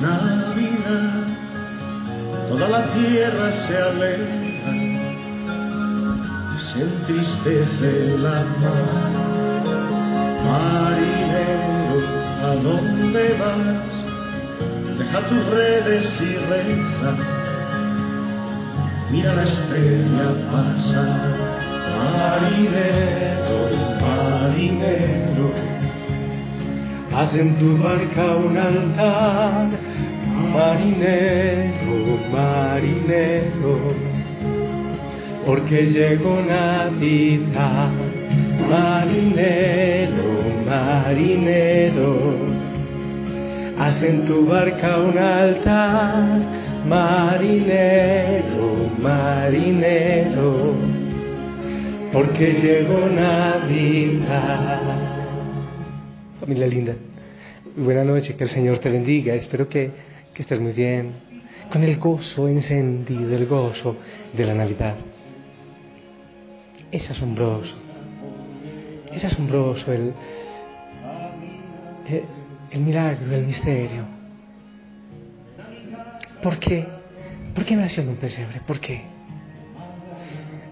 Navidad, toda la tierra se alegra y se entristece la mar. Marinero, ¿a dónde vas? Deja tus redes y reza. Mira la estrella pasar. Marinero, marinero, haz en tu barca un altar. Marinero, marinero, porque llegó Navidad. Marinero, marinero, haz en tu barca un altar. Marinero, marinero, porque llegó Navidad. Familia linda, buena noche, que el Señor te bendiga. Espero que, que estés muy bien, con el gozo encendido, el gozo de la Navidad. Es asombroso, es asombroso el, el, el milagro, el misterio. ¿Por qué? ¿Por qué nació en un pesebre? ¿Por qué?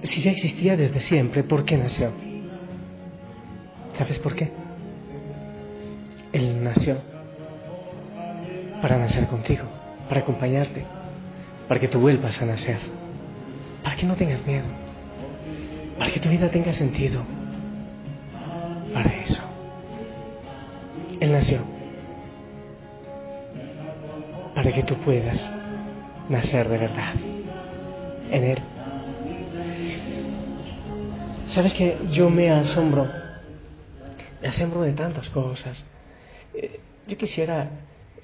Si ya existía desde siempre, ¿por qué nació? ¿Sabes por qué? Él nació para nacer contigo, para acompañarte, para que tú vuelvas a nacer, para que no tengas miedo, para que tu vida tenga sentido. Para eso. Él nació para que tú puedas nacer de verdad en Él. Sabes que yo me asombro, me asombro de tantas cosas. Yo quisiera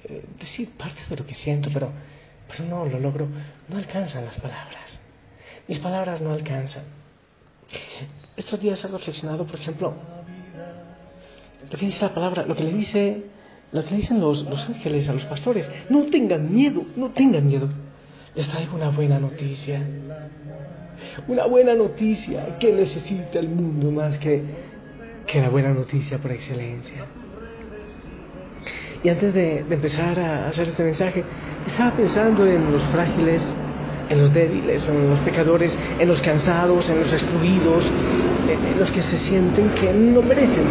eh, decir parte de lo que siento, pero, pero no lo logro. No alcanzan las palabras. Mis palabras no alcanzan. Estos días he reflexionado, por ejemplo, lo que dice la palabra, lo que le dice, lo que dicen los, los ángeles a los pastores. No tengan miedo, no tengan miedo. Les traigo una buena noticia. Una buena noticia que necesita el mundo más que, que la buena noticia por excelencia. Y antes de, empezar a hacer este mensaje, estaba pensando en los frágiles, en los débiles, en los pecadores, en los cansados, en los excluidos, en, en los que se sienten que no merecen,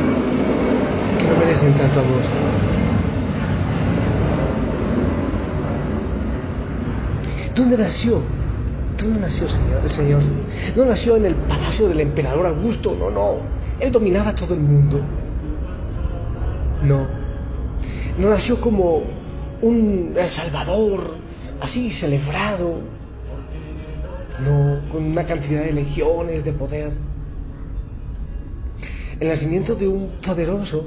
que no merecen tanto amor. ¿Dónde nació? ¿Dónde nació señor, el Señor? No nació en el palacio del emperador Augusto, no, no. Él dominaba todo el mundo. No. No nació como un Salvador así celebrado. No, con una cantidad de legiones de poder. El nacimiento de un poderoso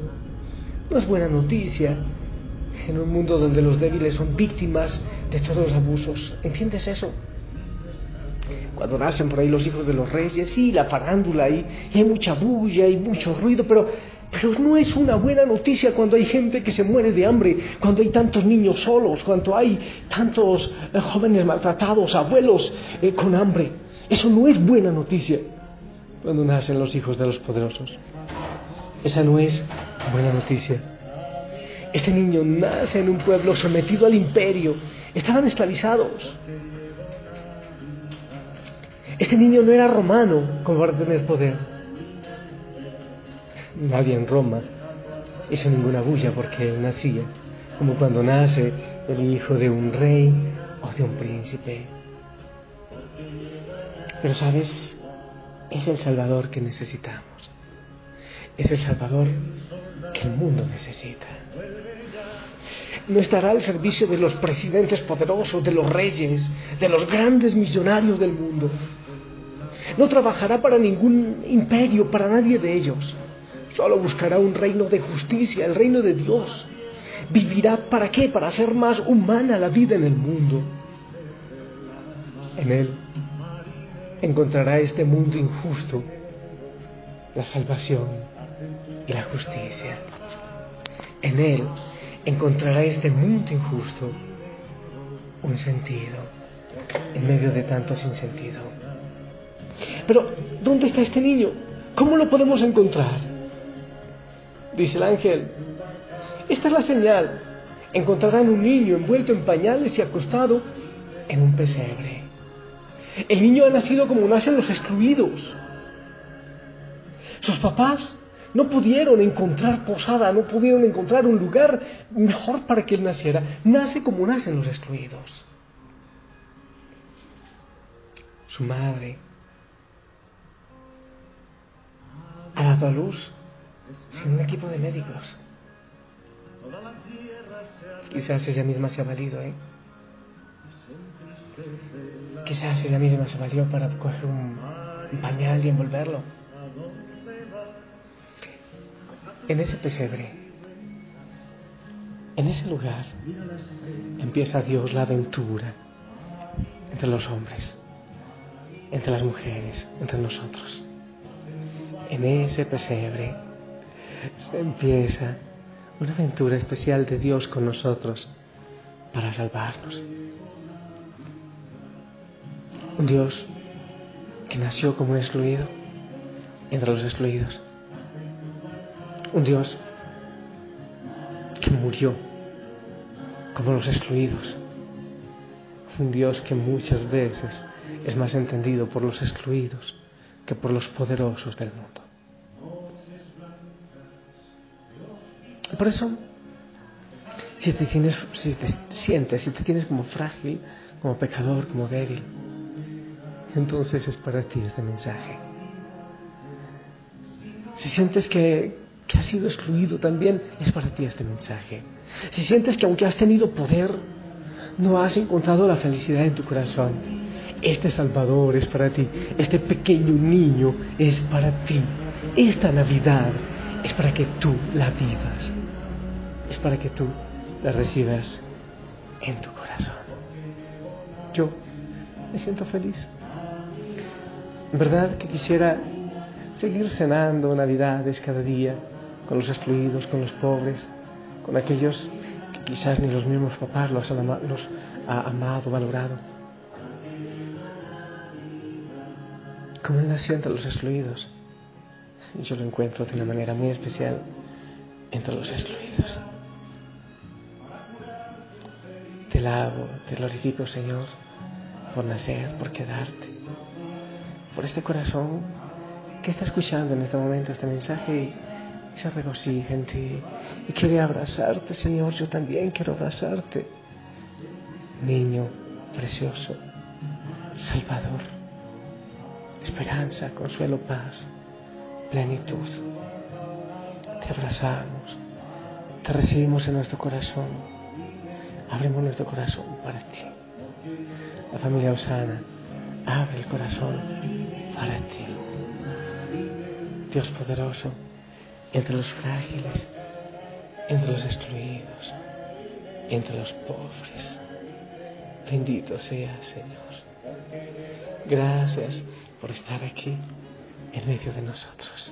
no es buena noticia en un mundo donde los débiles son víctimas de todos los abusos. ¿Entiendes eso? Cuando nacen por ahí los hijos de los reyes, sí, la farándula, y, y hay mucha bulla y mucho ruido, pero, pero no es una buena noticia cuando hay gente que se muere de hambre, cuando hay tantos niños solos, cuando hay tantos eh, jóvenes maltratados, abuelos eh, con hambre. Eso no es buena noticia cuando nacen los hijos de los poderosos. Esa no es buena noticia. Este niño nace en un pueblo sometido al imperio. Estaban esclavizados. Este niño no era romano como para tener poder. Nadie en Roma hizo ninguna bulla porque él nacía, como cuando nace el hijo de un rey o de un príncipe. Pero sabes, es el Salvador que necesitamos. Es el Salvador que el mundo necesita. No estará al servicio de los presidentes poderosos, de los reyes, de los grandes millonarios del mundo. No trabajará para ningún imperio, para nadie de ellos. Solo buscará un reino de justicia, el reino de Dios. Vivirá para qué? Para hacer más humana la vida en el mundo. En Él encontrará este mundo injusto la salvación y la justicia. En Él encontrará este mundo injusto un sentido en medio de tanto sinsentido. Pero, ¿dónde está este niño? ¿Cómo lo podemos encontrar? Dice el ángel, esta es la señal. encontrarán un niño envuelto en pañales y acostado en un pesebre. El niño ha nacido como nacen los excluidos. Sus papás no pudieron encontrar posada, no pudieron encontrar un lugar mejor para que él naciera. Nace como nacen los excluidos. Su madre ha dado a luz sin un equipo de médicos. Quizás ella misma se ha valido, ¿eh? Quizás ella misma se valió para coger un, pañal y envolverlo. En ese pesebre, en ese lugar, empieza Dios la aventura entre los hombres, entre las mujeres, entre nosotros. En ese pesebre empieza una aventura especial de Dios con nosotros para salvarnos. Un Dios que nació como un excluido entre los excluidos. Un Dios que murió como los excluidos. Un Dios que muchas veces es más entendido por los excluidos que por los poderosos del mundo. Por eso, si te, sientes, si te tienes como frágil, como pecador, como débil, entonces es para ti este mensaje. Si sientes que, que has sido excluido también, es para ti este mensaje. Si sientes que aunque has tenido poder, no has encontrado la felicidad en tu corazón, este Salvador es para ti, este pequeño niño es para ti. Esta Navidad es para que tú la vivas, es para que tú la recibas en tu corazón. Yo me siento feliz. Verdad que quisiera seguir cenando navidades cada día con los excluidos, con los pobres, con aquellos que quizás ni los mismos papás los han, los ha amado, valorado. Como Él nació entre los excluidos, yo lo encuentro de una manera muy especial entre los excluidos. Te lavo, te glorifico, Señor, por nacer, por quedarte por este corazón que está escuchando en este momento este mensaje y se regocija en ti y quiere abrazarte, Señor, yo también quiero abrazarte. Niño precioso, Salvador, esperanza, consuelo, paz, plenitud. Te abrazamos, te recibimos en nuestro corazón, abrimos nuestro corazón para ti. La familia Osana abre el corazón para ti. Dios poderoso, entre los frágiles, entre los excluidos, entre los pobres. Bendito sea, Señor. Gracias por estar aquí en medio de nosotros.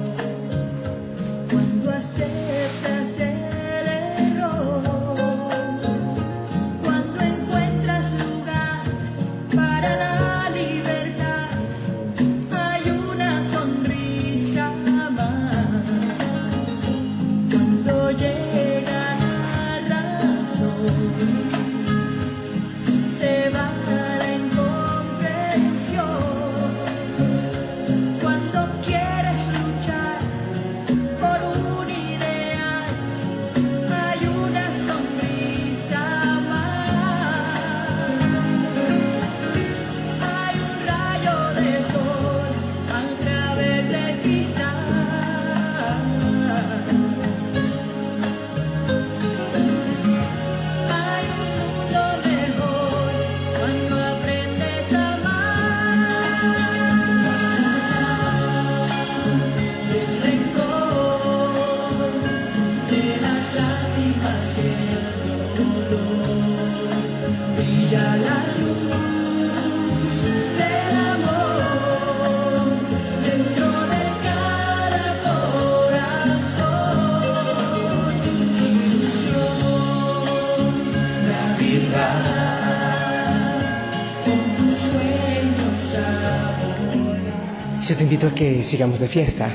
Yo te invito a que sigamos de fiesta,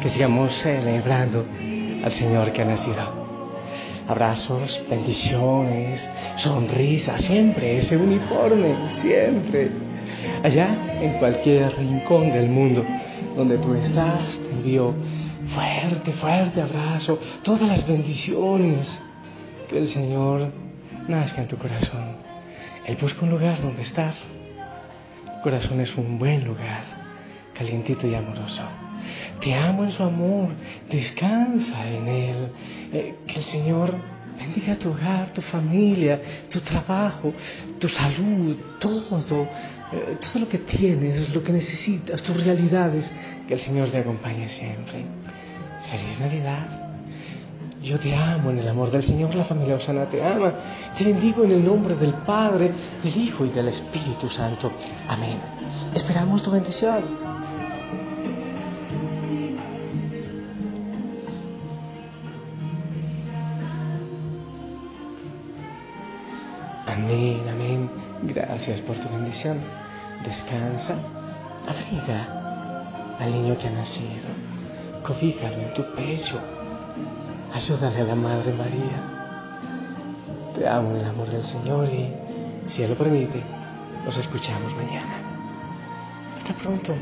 que sigamos celebrando al Señor que ha nacido. Abrazos, bendiciones, sonrisas, siempre ese uniforme, siempre. Allá, en cualquier rincón del mundo donde tú estás, te envío fuerte, fuerte abrazo, todas las bendiciones. Que el Señor nazca en tu corazón. Él busca un lugar donde estar. Tu corazón es un buen lugar, calientito y amoroso. Te amo en su amor, descansa en Él. Eh, que el Señor bendiga tu hogar, tu familia, tu trabajo, tu salud, todo, eh, todo lo que tienes, lo que necesitas, tus realidades. Que el Señor te acompañe siempre. Feliz Navidad. Yo te amo en el amor del Señor, la familia Osana te ama. Te bendigo en el nombre del Padre, del Hijo y del Espíritu Santo. Amén. Esperamos tu bendición. Amén, amén. Gracias por tu bendición. Descansa, abriga al niño que ha nacido. En tu pecho. Ayúdale a la Madre María. Te amo en el amor del Señor y, si Él lo permite, nos escuchamos mañana. Hasta pronto.